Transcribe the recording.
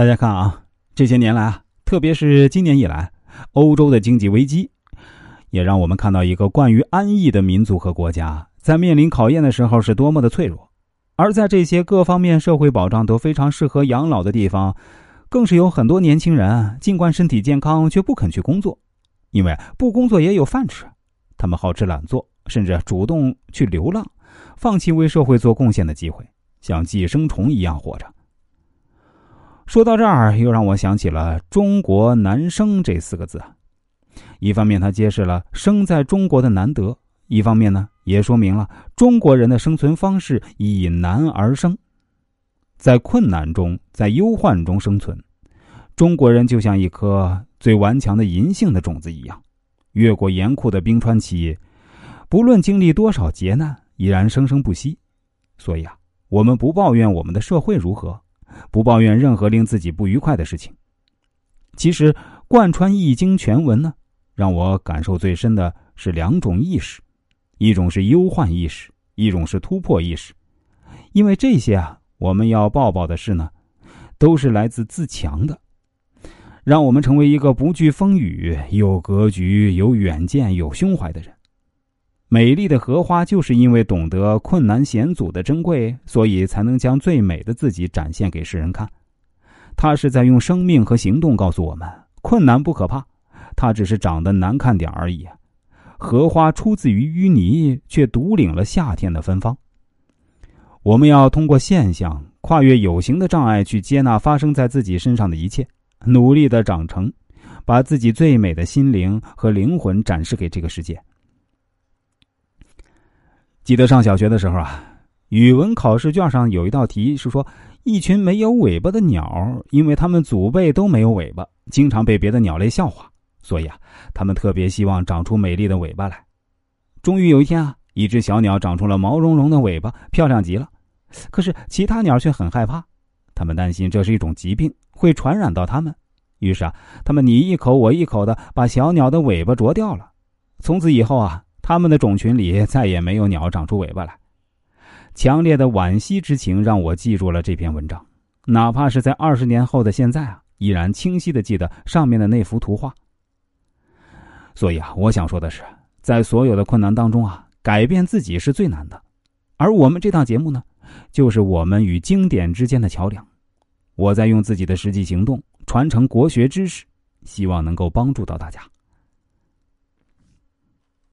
大家看啊，这些年来啊，特别是今年以来，欧洲的经济危机，也让我们看到一个惯于安逸的民族和国家，在面临考验的时候是多么的脆弱。而在这些各方面社会保障都非常适合养老的地方，更是有很多年轻人尽管身体健康，却不肯去工作，因为不工作也有饭吃。他们好吃懒做，甚至主动去流浪，放弃为社会做贡献的机会，像寄生虫一样活着。说到这儿，又让我想起了“中国难生”这四个字。一方面，它揭示了生在中国的难得；一方面呢，也说明了中国人的生存方式以难而生，在困难中，在忧患中生存。中国人就像一颗最顽强的银杏的种子一样，越过严酷的冰川期，不论经历多少劫难，依然生生不息。所以啊，我们不抱怨我们的社会如何。不抱怨任何令自己不愉快的事情。其实贯穿《易经》全文呢，让我感受最深的是两种意识：一种是忧患意识，一种是突破意识。因为这些啊，我们要抱抱的事呢，都是来自自强的，让我们成为一个不惧风雨、有格局、有远见、有胸怀的人。美丽的荷花就是因为懂得困难险阻的珍贵，所以才能将最美的自己展现给世人看。它是在用生命和行动告诉我们：困难不可怕，它只是长得难看点而已。荷花出自于淤泥，却独领了夏天的芬芳。我们要通过现象，跨越有形的障碍，去接纳发生在自己身上的一切，努力的长成，把自己最美的心灵和灵魂展示给这个世界。记得上小学的时候啊，语文考试卷上有一道题是说，一群没有尾巴的鸟，因为它们祖辈都没有尾巴，经常被别的鸟类笑话，所以啊，他们特别希望长出美丽的尾巴来。终于有一天啊，一只小鸟长出了毛茸茸的尾巴，漂亮极了。可是其他鸟却很害怕，他们担心这是一种疾病，会传染到它们。于是啊，他们你一口我一口的把小鸟的尾巴啄掉了。从此以后啊。他们的种群里再也没有鸟长出尾巴来，强烈的惋惜之情让我记住了这篇文章，哪怕是在二十年后的现在啊，依然清晰的记得上面的那幅图画。所以啊，我想说的是，在所有的困难当中啊，改变自己是最难的，而我们这档节目呢，就是我们与经典之间的桥梁。我在用自己的实际行动传承国学知识，希望能够帮助到大家。